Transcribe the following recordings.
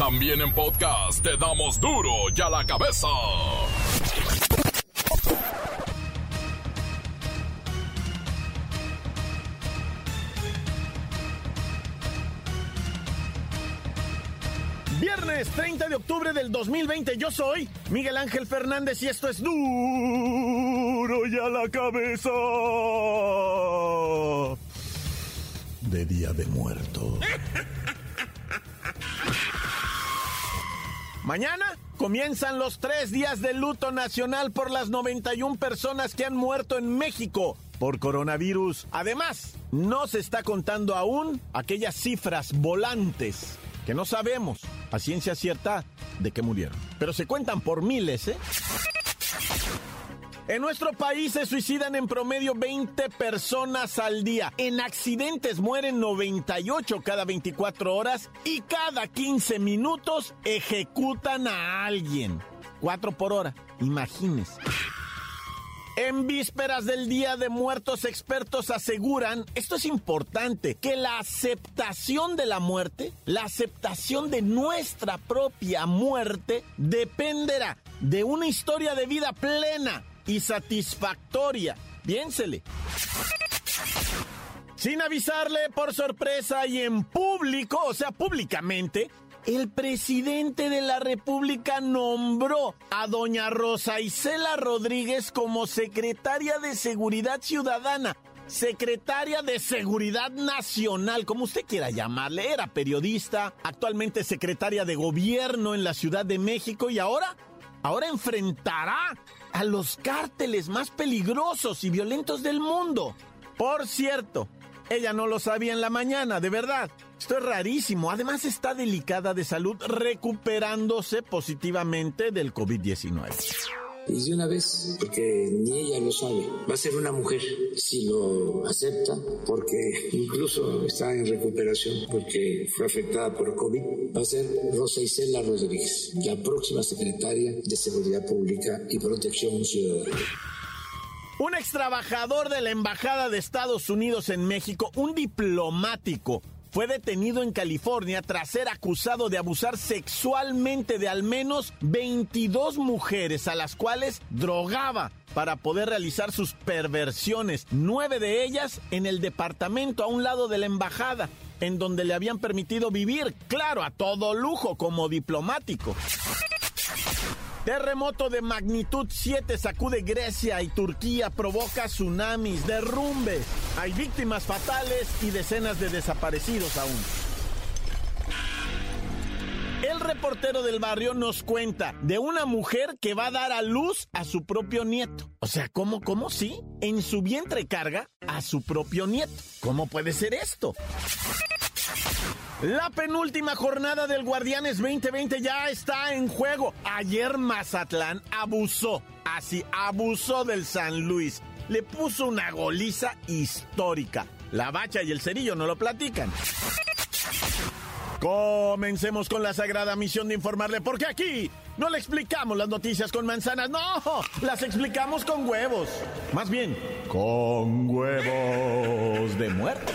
También en podcast te damos duro y a la cabeza. Viernes 30 de octubre del 2020, yo soy Miguel Ángel Fernández y esto es duro y a la cabeza. De Día de Muertos. Mañana comienzan los tres días de luto nacional por las 91 personas que han muerto en México por coronavirus. Además, no se está contando aún aquellas cifras volantes que no sabemos a ciencia cierta de qué murieron. Pero se cuentan por miles, ¿eh? En nuestro país se suicidan en promedio 20 personas al día. En accidentes mueren 98 cada 24 horas y cada 15 minutos ejecutan a alguien. 4 por hora, imagínense. En vísperas del Día de Muertos, expertos aseguran, esto es importante, que la aceptación de la muerte, la aceptación de nuestra propia muerte, dependerá de una historia de vida plena y satisfactoria. Piénsele. Sin avisarle por sorpresa y en público, o sea, públicamente, el presidente de la República nombró a doña Rosa Isela Rodríguez como secretaria de Seguridad Ciudadana. Secretaria de Seguridad Nacional, como usted quiera llamarle, era periodista, actualmente secretaria de Gobierno en la Ciudad de México y ahora, ahora enfrentará a los cárteles más peligrosos y violentos del mundo. Por cierto, ella no lo sabía en la mañana, de verdad. Esto es rarísimo. Además está delicada de salud recuperándose positivamente del COVID-19. Y de una vez, porque ni ella lo sabe, va a ser una mujer si lo acepta, porque incluso está en recuperación, porque fue afectada por COVID, va a ser Rosa Isela Rodríguez, la próxima secretaria de Seguridad Pública y Protección Ciudadana. Un ex trabajador de la Embajada de Estados Unidos en México, un diplomático, fue detenido en California tras ser acusado de abusar sexualmente de al menos 22 mujeres a las cuales drogaba para poder realizar sus perversiones, nueve de ellas en el departamento a un lado de la embajada, en donde le habían permitido vivir, claro, a todo lujo como diplomático. Terremoto de magnitud 7 sacude Grecia y Turquía, provoca tsunamis, derrumbes. Hay víctimas fatales y decenas de desaparecidos aún. El reportero del barrio nos cuenta de una mujer que va a dar a luz a su propio nieto. O sea, ¿cómo, cómo sí? En su vientre carga a su propio nieto. ¿Cómo puede ser esto? La penúltima jornada del Guardianes 2020 ya está en juego. Ayer Mazatlán abusó, así abusó del San Luis. Le puso una goliza histórica. La bacha y el cerillo no lo platican. Comencemos con la sagrada misión de informarle, porque aquí no le explicamos las noticias con manzanas, no, las explicamos con huevos. Más bien, con huevos de muerte.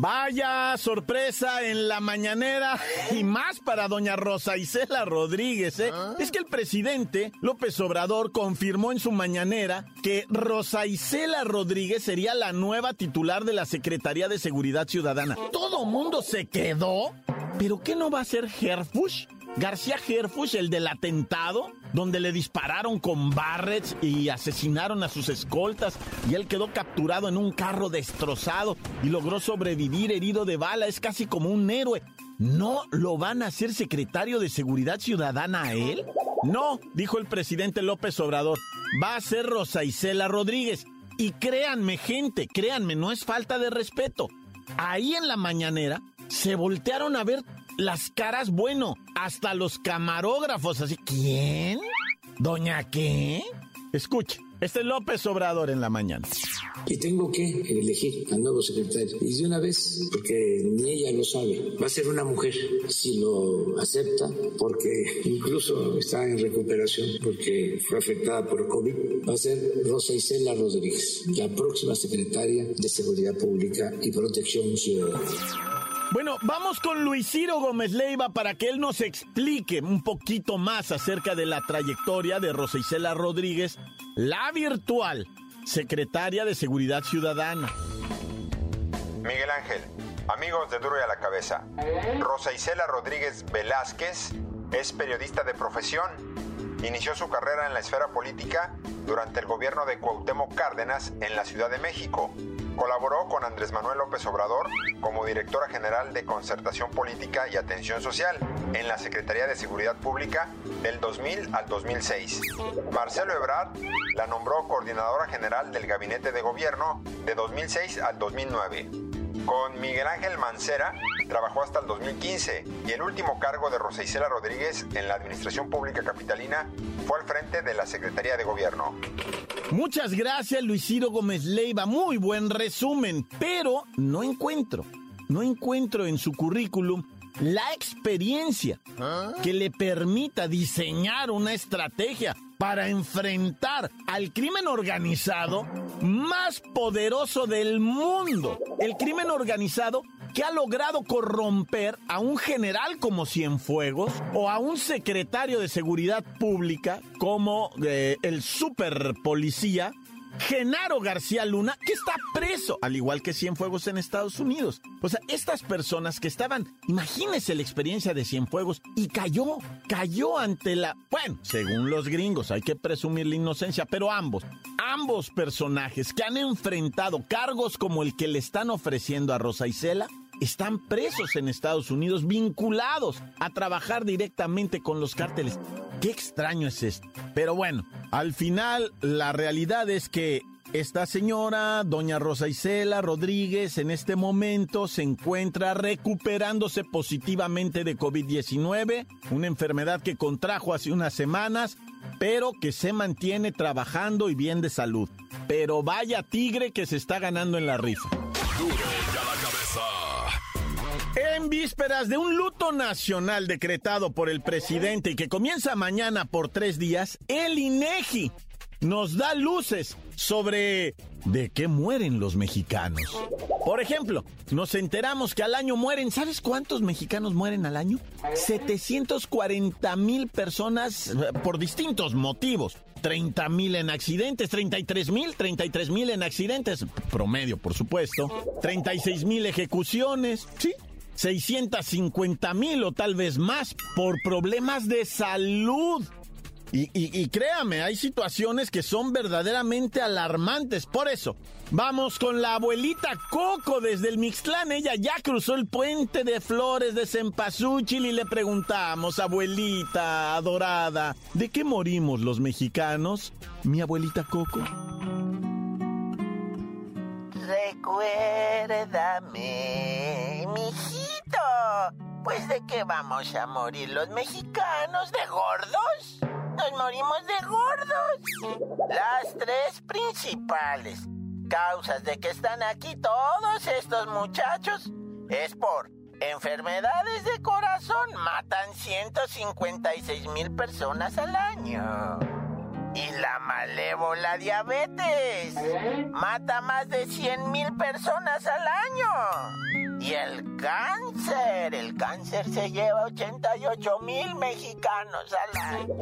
Vaya sorpresa en la mañanera y más para doña Rosa Isela Rodríguez. ¿eh? Es que el presidente López Obrador confirmó en su mañanera que Rosa Isela Rodríguez sería la nueva titular de la Secretaría de Seguridad Ciudadana. Todo mundo se quedó. ¿Pero qué no va a ser Herfush? García Herfush, el del atentado, donde le dispararon con barrets y asesinaron a sus escoltas, y él quedó capturado en un carro destrozado y logró sobrevivir herido de bala, es casi como un héroe. ¿No lo van a hacer secretario de Seguridad Ciudadana a él? No, dijo el presidente López Obrador, va a ser Rosa Isela Rodríguez. Y créanme, gente, créanme, no es falta de respeto. Ahí en la mañanera se voltearon a ver las caras, bueno, hasta los camarógrafos, así. ¿Quién? ¿Doña qué? Escuche, este es López Obrador en la mañana. Y tengo que elegir al nuevo secretario. Y de una vez, porque ni ella lo sabe, va a ser una mujer, si lo acepta, porque incluso está en recuperación, porque fue afectada por COVID, va a ser Rosa Isela Rodríguez, la próxima secretaria de Seguridad Pública y Protección Ciudadana. Bueno, vamos con Luis Ciro Gómez Leiva para que él nos explique un poquito más acerca de la trayectoria de Rosa Isela Rodríguez, la virtual secretaria de Seguridad Ciudadana. Miguel Ángel, amigos de Duro y a la Cabeza. Rosa Isela Rodríguez Velázquez es periodista de profesión. Inició su carrera en la esfera política durante el gobierno de Cuauhtémoc Cárdenas en la Ciudad de México. Colaboró con Andrés Manuel López Obrador como directora general de Concertación Política y Atención Social en la Secretaría de Seguridad Pública del 2000 al 2006. Marcelo Ebrard la nombró coordinadora general del Gabinete de Gobierno de 2006 al 2009. Con Miguel Ángel Mancera trabajó hasta el 2015 y el último cargo de Rosa Isela Rodríguez en la Administración Pública Capitalina fue al frente de la Secretaría de Gobierno. Muchas gracias, Luis Ciro Gómez Leiva. Muy buen resumen, pero no encuentro, no encuentro en su currículum la experiencia que le permita diseñar una estrategia para enfrentar al crimen organizado más poderoso del mundo. El crimen organizado que ha logrado corromper a un general como Cienfuegos o a un secretario de seguridad pública como eh, el super policía Genaro García Luna, que está preso, al igual que Cienfuegos en Estados Unidos. O sea, estas personas que estaban, imagínense la experiencia de Cienfuegos, y cayó, cayó ante la... Bueno, según los gringos, hay que presumir la inocencia, pero ambos, ambos personajes que han enfrentado cargos como el que le están ofreciendo a Rosa Isela, están presos en Estados Unidos, vinculados a trabajar directamente con los cárteles. Qué extraño es esto. Pero bueno, al final la realidad es que esta señora, doña Rosa Isela Rodríguez, en este momento se encuentra recuperándose positivamente de COVID-19, una enfermedad que contrajo hace unas semanas, pero que se mantiene trabajando y bien de salud. Pero vaya tigre que se está ganando en la rifa. En vísperas de un luto nacional decretado por el presidente y que comienza mañana por tres días, el INEGI nos da luces sobre de qué mueren los mexicanos. Por ejemplo, nos enteramos que al año mueren, ¿sabes cuántos mexicanos mueren al año? 740 mil personas eh, por distintos motivos. 30 mil en accidentes, 33 mil, 33 mil en accidentes, promedio por supuesto, 36 mil ejecuciones, sí, 650 mil o tal vez más por problemas de salud. Y, créame, hay situaciones que son verdaderamente alarmantes. Por eso, vamos con la abuelita Coco desde el Mixtlán. Ella ya cruzó el puente de flores de Cempasúchil y le preguntamos, abuelita adorada, ¿de qué morimos los mexicanos? Mi abuelita Coco. Recuérdame, mijito. Pues de qué vamos a morir los mexicanos de gordos? Nos morimos de gordos. Las tres principales causas de que están aquí todos estos muchachos es por enfermedades de corazón. Matan 156 mil personas al año. Y la malévola diabetes mata más de 100 mil personas al año. Y el cáncer, el cáncer se lleva 88 mil mexicanos al año.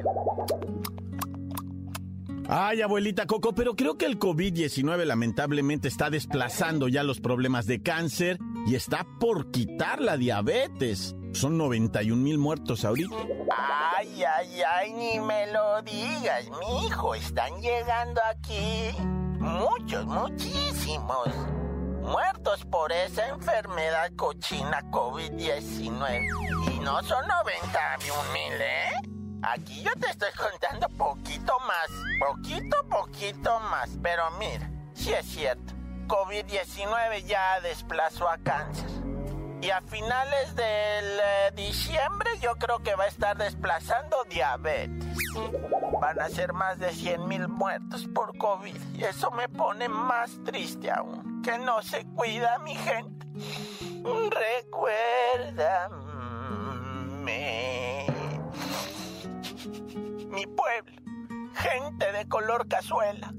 Ay, abuelita Coco, pero creo que el COVID-19 lamentablemente está desplazando ya los problemas de cáncer y está por quitar la diabetes. Son 91 mil muertos ahorita. Ay, ay, ay, ni me lo digas, mi hijo. Están llegando aquí muchos, muchísimos muertos por esa enfermedad cochina COVID-19. Y no son 91 mil, ¿eh? Aquí yo te estoy contando poquito más, poquito, poquito más. Pero mira, sí es cierto, COVID-19 ya desplazó a cáncer. Y a finales del eh, diciembre yo creo que va a estar desplazando diabetes. Van a ser más de 100 mil muertos por COVID. Y eso me pone más triste aún. Que no se cuida mi gente. Recuérdame. Mi pueblo. Gente de color cazuela.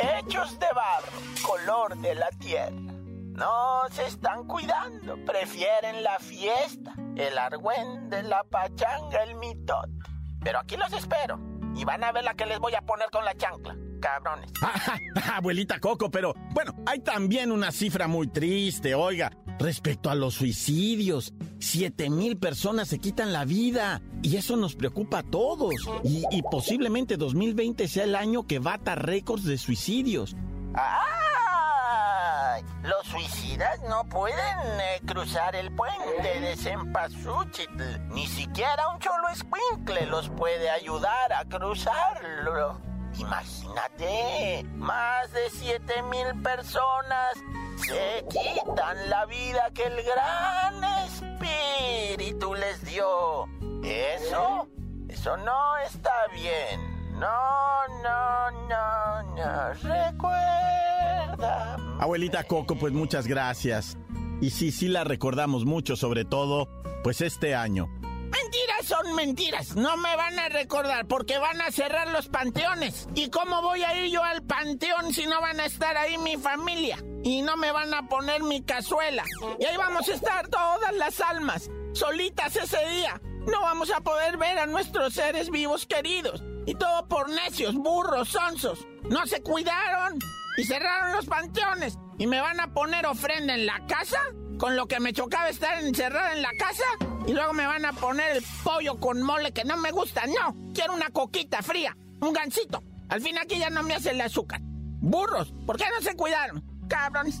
Hechos de barro. Color de la tierra. No se están cuidando. Prefieren la fiesta. El argüende, la pachanga, el mitote. Pero aquí los espero. Y van a ver la que les voy a poner con la chancla. Cabrones. Abuelita Coco, pero bueno, hay también una cifra muy triste, oiga. Respecto a los suicidios, siete mil personas se quitan la vida y eso nos preocupa a todos. Y, y posiblemente 2020 sea el año que bata récords de suicidios. ¡Ay! Los suicidas no pueden eh, cruzar el puente de Cempasúchitl. Ni siquiera un cholo escuincle los puede ayudar a cruzarlo. Imagínate, más de siete mil personas se quitan la vida que el gran espíritu les dio. Eso, eso no está bien. No, no, no, no. Recuerda. Abuelita Coco, pues muchas gracias. Y sí, sí la recordamos mucho, sobre todo, pues este año. Mentiras son mentiras. No me van a recordar porque van a cerrar los panteones. ¿Y cómo voy a ir yo al panteón si no van a estar ahí mi familia? Y no me van a poner mi cazuela. Y ahí vamos a estar todas las almas, solitas ese día. No vamos a poder ver a nuestros seres vivos queridos. Y todo por necios, burros, sonsos. No se cuidaron y cerraron los panteones. ¿Y me van a poner ofrenda en la casa? Con lo que me chocaba estar encerrada en la casa. Y luego me van a poner el pollo con mole que no me gusta. No, quiero una coquita fría, un gansito. Al fin aquí ya no me hace el azúcar. Burros, ¿por qué no se cuidaron? Cabrones.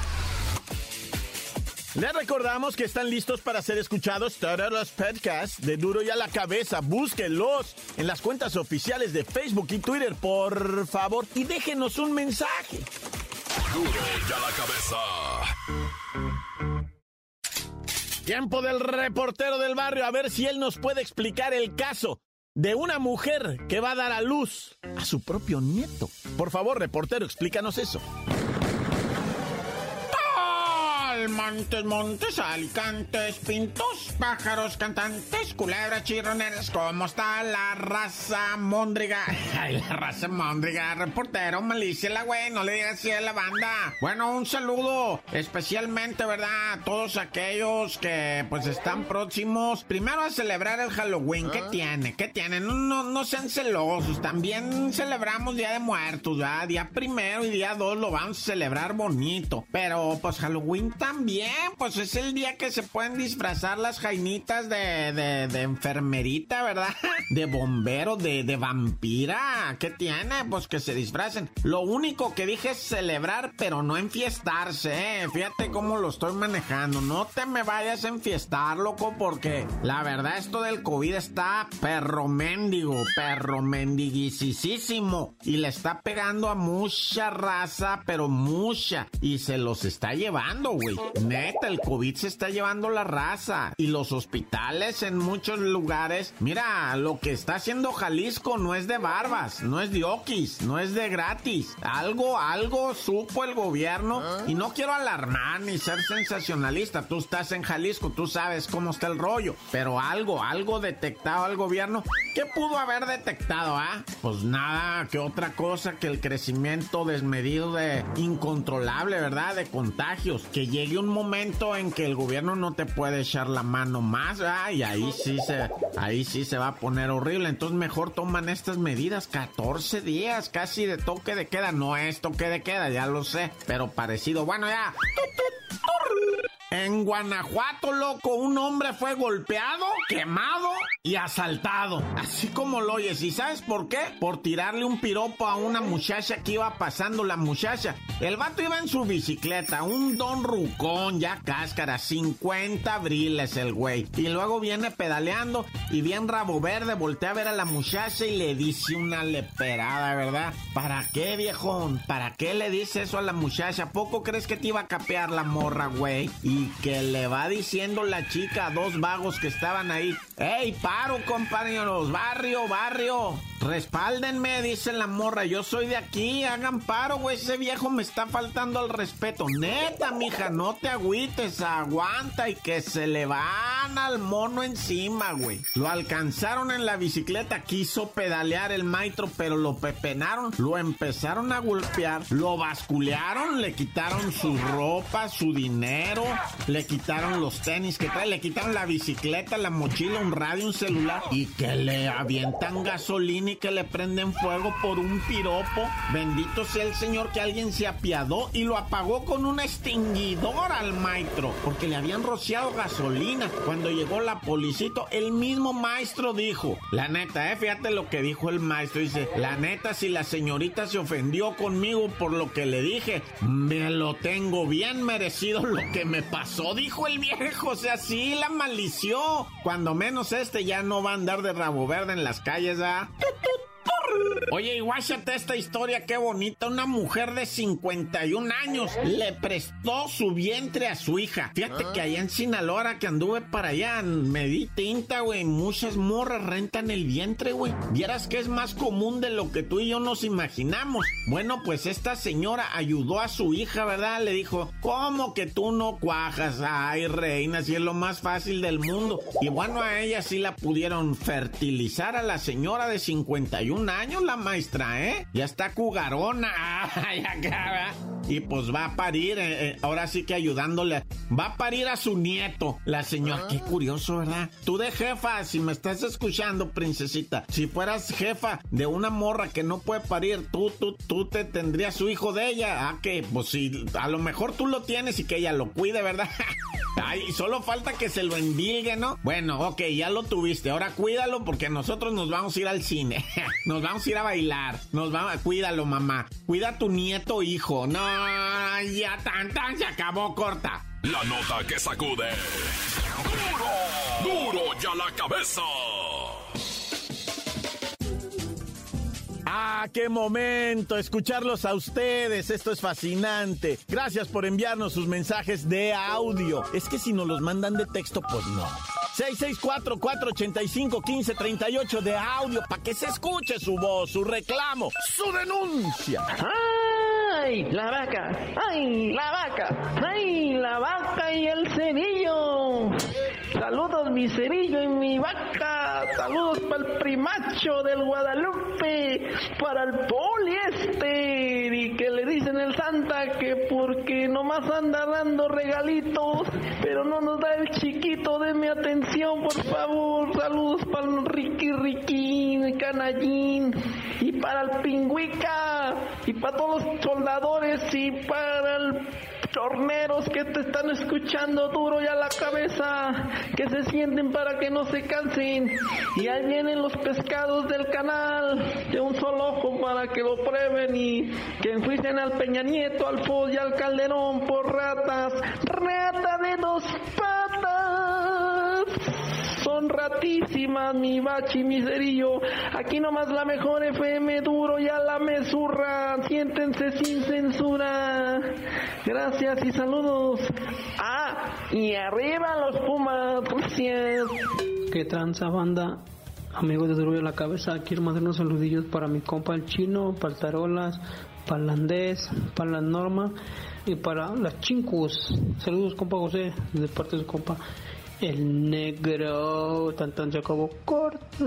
Les recordamos que están listos para ser escuchados todos los podcasts de Duro y a la Cabeza. Búsquenlos en las cuentas oficiales de Facebook y Twitter, por favor, y déjenos un mensaje. Duro y a la cabeza. Tiempo del reportero del barrio, a ver si él nos puede explicar el caso de una mujer que va a dar a luz a su propio nieto. Por favor, reportero, explícanos eso. Montes, montes, alicantes, pintos, pájaros, cantantes, culebras, chirroneras. ¿Cómo está la raza móndriga? Ay, la raza móndriga, reportero, malicia la güey, no le digas así a la banda. Bueno, un saludo especialmente, ¿verdad? A todos aquellos que pues están próximos, primero a celebrar el Halloween. ¿Qué tiene? ¿Qué tiene? No, no, no sean celosos. También celebramos Día de Muertos, ¿verdad? Día primero y día dos lo vamos a celebrar bonito. Pero pues Halloween también, pues es el día que se pueden disfrazar las jainitas de, de, enfermerita, ¿verdad? De bombero, de, de vampira. ¿Qué tiene? Pues que se disfracen. Lo único que dije es celebrar, pero no enfiestarse, ¿eh? Fíjate cómo lo estoy manejando. No te me vayas a enfiestar, loco, porque la verdad esto del COVID está perro mendigo, perro mendiguisísimo. Y le está pegando a mucha raza, pero mucha. Y se los está llevando, güey. Neta, el COVID se está llevando la raza. Y los hospitales en muchos lugares. Mira, lo que está haciendo Jalisco no es de barbas, no es de okis, no es de gratis. Algo, algo supo el gobierno. Y no quiero alarmar ni ser sensacionalista. Tú estás en Jalisco, tú sabes cómo está el rollo. Pero algo, algo detectado al gobierno. ¿Qué pudo haber detectado, ah? Pues nada, que otra cosa que el crecimiento desmedido de incontrolable, ¿verdad? De contagios. Que llegue un momento en que el gobierno no te puede echar la mano más. Y ahí sí se, ahí sí se va a poner horrible. Entonces mejor toman estas medidas. 14 días casi de toque de queda. No es toque de queda, ya lo sé. Pero parecido. Bueno, ya. En Guanajuato, loco, un hombre fue golpeado, quemado y asaltado. Así como lo oyes. ¿Y sabes por qué? Por tirarle un piropo a una muchacha que iba pasando la muchacha. El vato iba en su bicicleta, un don rucón, ya cáscara, 50 abriles el güey. Y luego viene pedaleando y bien rabo verde, voltea a ver a la muchacha y le dice una leperada, ¿verdad? ¿Para qué, viejón? ¿Para qué le dice eso a la muchacha? ¿Poco crees que te iba a capear la morra, güey? Que le va diciendo la chica a dos vagos que estaban ahí. ¡Ey, paro, compañeros! ¡Barrio, barrio! Respáldenme, dice la morra. Yo soy de aquí, hagan paro, güey. Ese viejo me está faltando al respeto. Neta, mija, no te agüites, aguanta y que se le van al mono encima, güey. Lo alcanzaron en la bicicleta, quiso pedalear el maestro, pero lo pepenaron, lo empezaron a golpear, lo basculearon, le quitaron su ropa, su dinero, le quitaron los tenis que trae, le quitaron la bicicleta, la mochila, radio, un celular y que le avientan gasolina que le prenden fuego por un piropo. Bendito sea el Señor que alguien se apiadó y lo apagó con un extinguidor al maestro, porque le habían rociado gasolina. Cuando llegó la policito, el mismo maestro dijo, la neta, eh, fíjate lo que dijo el maestro, dice, la neta, si la señorita se ofendió conmigo por lo que le dije, me lo tengo bien merecido lo que me pasó, dijo el viejo, o sea, sí la malició. Cuando menos este ya no va a andar de rabo verde en las calles, ¿ah? Oye, y guáchate esta historia, qué bonita. Una mujer de 51 años le prestó su vientre a su hija. Fíjate que allá en Sinaloa, que anduve para allá, me di tinta, güey. Muchas morras rentan el vientre, güey. Vieras que es más común de lo que tú y yo nos imaginamos. Bueno, pues esta señora ayudó a su hija, ¿verdad? Le dijo, ¿cómo que tú no cuajas? Ay, reina, si es lo más fácil del mundo. Y bueno, a ella sí la pudieron fertilizar a la señora de 51 años, la maestra, ¿eh? Ya está cugarona. y pues va a parir, eh, eh, ahora sí que ayudándole. Va a parir a su nieto, la señora. Qué curioso, ¿verdad? Tú de jefa, si me estás escuchando, princesita, si fueras jefa de una morra que no puede parir, tú, tú, tú te tendrías su hijo de ella. Ah, que, pues si a lo mejor tú lo tienes y que ella lo cuide, ¿verdad? Ay, solo falta que se lo envilgue, ¿no? Bueno, ok, ya lo tuviste. Ahora cuídalo porque nosotros nos vamos a ir al cine. nos vamos a ir a bailar. Nos vamos, cuídalo, mamá. Cuida a tu nieto, hijo. No, ya tan tan se acabó corta. La nota que sacude. Duro, duro ya la cabeza. Ah, qué momento escucharlos a ustedes. Esto es fascinante. Gracias por enviarnos sus mensajes de audio. Es que si nos los mandan de texto, pues no. 664-485-1538 de audio para que se escuche su voz, su reclamo, su denuncia. ¡Ay, la vaca! ¡Ay, la vaca! ¡Ay, la vaca y el cerillo! Saludos mi cerillo y mi vaca. Saludos para el primacho del Guadalupe. Para el poliéster. Y que le dicen el Santa que porque nomás anda dando regalitos. Pero no nos da el chiquito. mi atención, por favor. Saludos para el Ricky Riquín, Canallín. Y para el Pingüica. Y para todos los soldadores. Y para el torneros que te están escuchando duro ya la cabeza, que se sienten para que no se cansen. Y ahí vienen los pescados del canal, de un solo ojo para que lo prueben y que enjuicen al Peña Nieto, al Foz y al Calderón por ratas. Rata de dos patas son ratísimas, mi bachi, mi cerillo. Aquí nomás la mejor FM duro, ya la mesurra. Siéntense sin censura. Gracias y saludos. Ah, y arriba los Pumas. Gracias. ¿Qué tranza banda? Amigos de Duro la Cabeza, quiero mandar unos saludillos para mi compa el chino, para el tarolas, para el andés, para la norma y para las chincus. Saludos compa José, de parte de su compa el negro, tan tan se acabó corto.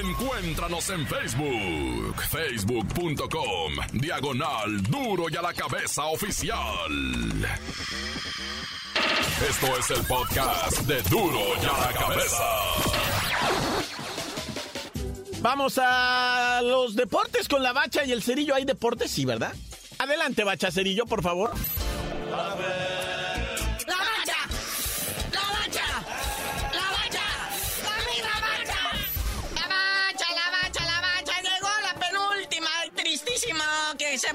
Encuéntranos en Facebook, facebook.com, diagonal duro y a la cabeza oficial. Esto es el podcast de duro y a la cabeza. Vamos a los deportes con la bacha y el cerillo. ¿Hay deportes? Sí, ¿verdad? Adelante, Bachacerillo, por favor. se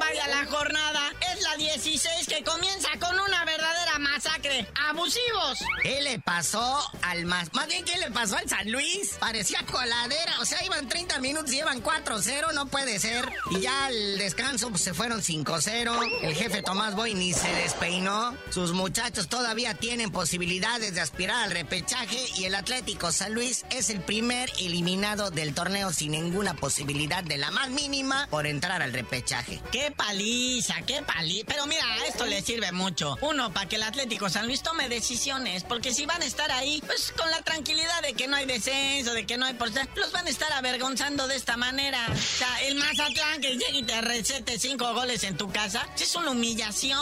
vaya la jornada. Es la 16 que comienza con una verdadera masacre. ¡Abusivos! ¿Qué le pasó al más? Más bien, ¿qué le pasó al San Luis? Parecía coladera. O sea, iban 30 minutos llevan 4-0. No puede ser. Y ya al descanso pues, se fueron 5-0. El jefe Tomás Boy ni se despeinó. Sus muchachos todavía tienen posibilidades de aspirar al repechaje. Y el Atlético San Luis es el primer eliminado del torneo sin ninguna posibilidad de la más mínima por entrar al repechaje. ¡Qué paliza, qué paliza! Pero mira, esto le sirve mucho. Uno, para que el Atlético San Luis tome decisiones, porque si van a estar ahí, pues con la tranquilidad de que no hay descenso, de que no hay por los van a estar avergonzando de esta manera. O sea, el Mazatlán que llegue y te recete cinco goles en tu casa, es una humillación.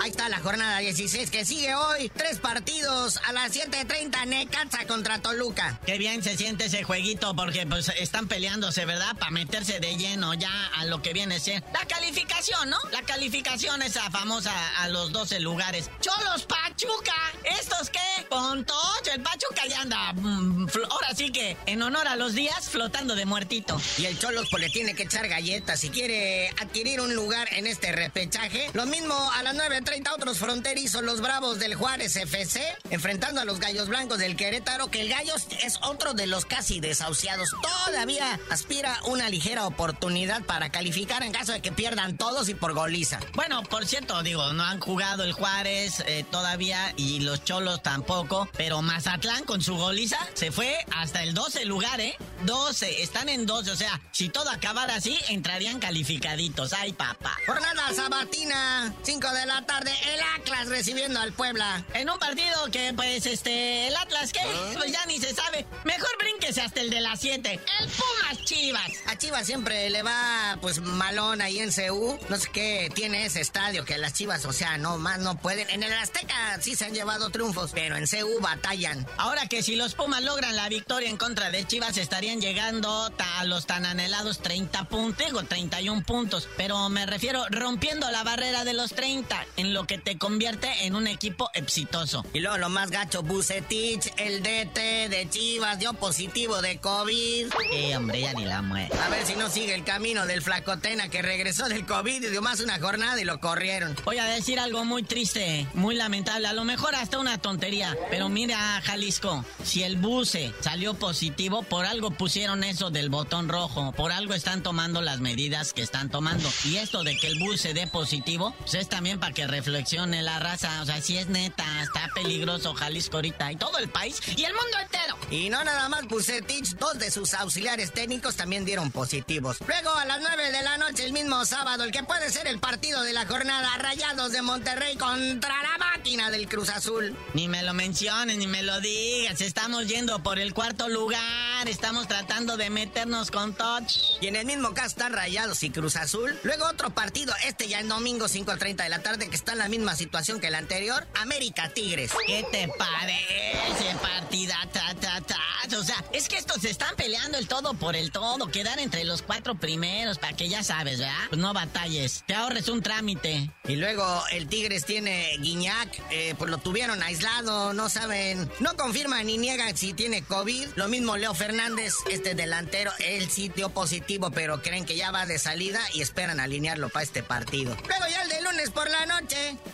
Ahí está la jornada 16 que sigue hoy. Tres partidos a las 7.30 Necaxa contra Toluca. Qué bien se siente ese jueguito porque pues están peleándose, ¿verdad? Para meterse de lleno ya a lo que viene siendo la calificación, ¿no? La calificación esa famosa a los 12 lugares. Cholos Pachuca. ¿Estos qué? Pontocho. El Pachuca ya anda. Mm, ahora sí que en honor a los días flotando de muertito. Y el Cholos pues le tiene que echar galletas si quiere adquirir un lugar en este repechaje. Lo mismo a las 9.30 otros fronterizos, los Bravos del Juárez FC, enfrentando a los Gallos Blancos del Querétaro, que el Gallos es otro de los casi desahuciados. Todavía aspira una ligera oportunidad para calificar en caso de que pierdan todos y por goliza. Bueno, por cierto, digo, no han jugado el Juárez eh, todavía y los Cholos tampoco, pero Mazatlán con su goliza se fue hasta el 12 lugar, ¿eh? 12, están en 12, o sea, si todo acabara así, entrarían calificaditos. ¡Ay, papá! Jornada sabatina, 5 de la tarde, el Atlas recibiendo al Puebla. En un partido que, pues, este, el Atlas, ¿qué? ¿Ah? Pues ya ni se sabe. Mejor brínquese hasta el de las 7. El Pumas Chivas. A Chivas siempre le va, pues, malón ahí en CU. No sé qué tiene ese estadio que las Chivas, o sea, no más no pueden. En el Azteca sí se han llevado triunfos, pero en CU batallan. Ahora que si los Pumas logran la victoria en contra de Chivas, estarían llegando a los tan anhelados 30 puntos, digo 31 puntos, pero me refiero rompiendo la barrera de los 30, en lo que te convierte en un equipo exitoso. Y luego lo más gacho, Bucetich, el DT de Chivas dio positivo de COVID. Eh, hombre, ya ni la muere. A ver si no sigue el camino del flacotena que regresó del COVID y dio más una jornada y lo corrieron. Voy a decir algo muy triste, muy lamentable, a lo mejor hasta una tontería, pero mira, Jalisco, si el buce salió positivo, por algo pusieron eso del botón rojo, por algo están tomando las medidas que están tomando. Y esto de que el bus se dé positivo, pues es también para que reflexione la raza, o sea, si es neta, está peligroso Jalisco ahorita y todo el país y el mundo entero. Y no nada más Bucetich, dos de sus auxiliares técnicos también dieron positivos. Luego a las 9 de la noche el mismo sábado, el que puede ser el partido de la jornada, Rayados de Monterrey contra la máquina del Cruz Azul. Ni me lo menciones, ni me lo digas, estamos yendo por el cuarto lugar, estamos tratando de meternos con touch. Y en el mismo caso están Rayados y Cruz Azul. Luego otro partido, este ya el domingo 5.30 de la tarde, que está en la misma situación que el anterior, América Tigres. ¿Qué te parece, partida? Ta, ta, ta? O sea, es que estos se están peleando el todo por el todo, quedar entre los cuatro primeros, para que ya sabes, ¿verdad? Pues no batalles, te ahorres un trámite. Y luego el Tigres tiene Guiñac, eh, pues lo tuvieron aislado, no saben, no confirman ni niegan si tiene COVID. Lo mismo Leo Fernández, este delantero, él sí positivo, pero creen que ya va de salida y esperan alinearlo para este partido. Luego ya el de lunes por la noche,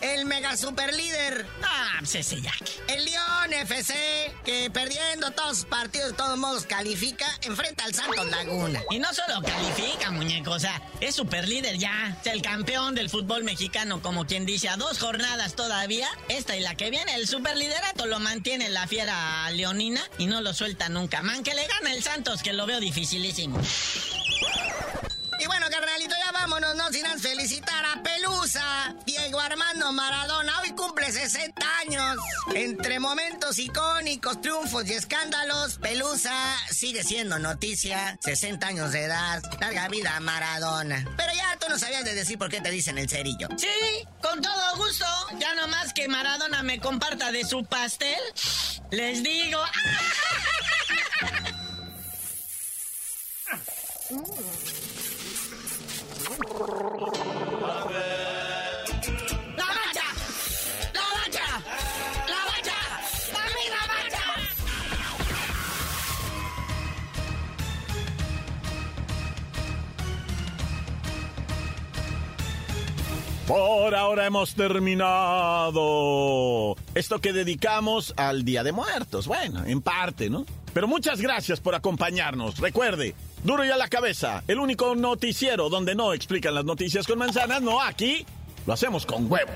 el mega super líder. Ah, pues ese. El León FC, que perdiendo todos sus partidos de todos modos califica, enfrenta al Santos Laguna. Y no solo califica, muñeco, o sea, es super líder ya. Es el campeón del fútbol mexicano, como quien dice, a dos jornadas todavía. Esta y la que viene, el super liderato lo mantiene la fiera leonina y no lo suelta nunca. Man, que le gana el Santos, que lo veo dificilísimo. Diego Maradona. Hoy cumple 60 años. Entre momentos icónicos, triunfos y escándalos, Pelusa sigue siendo noticia. 60 años de edad, larga vida a Maradona. Pero ya tú no sabías de decir por qué te dicen el cerillo. Sí, con todo gusto. Ya nomás que Maradona me comparta de su pastel, les digo. Por ahora hemos terminado. Esto que dedicamos al Día de Muertos. Bueno, en parte, ¿no? Pero muchas gracias por acompañarnos. Recuerde, duro y a la cabeza, el único noticiero donde no explican las noticias con manzanas, no aquí, lo hacemos con huevos.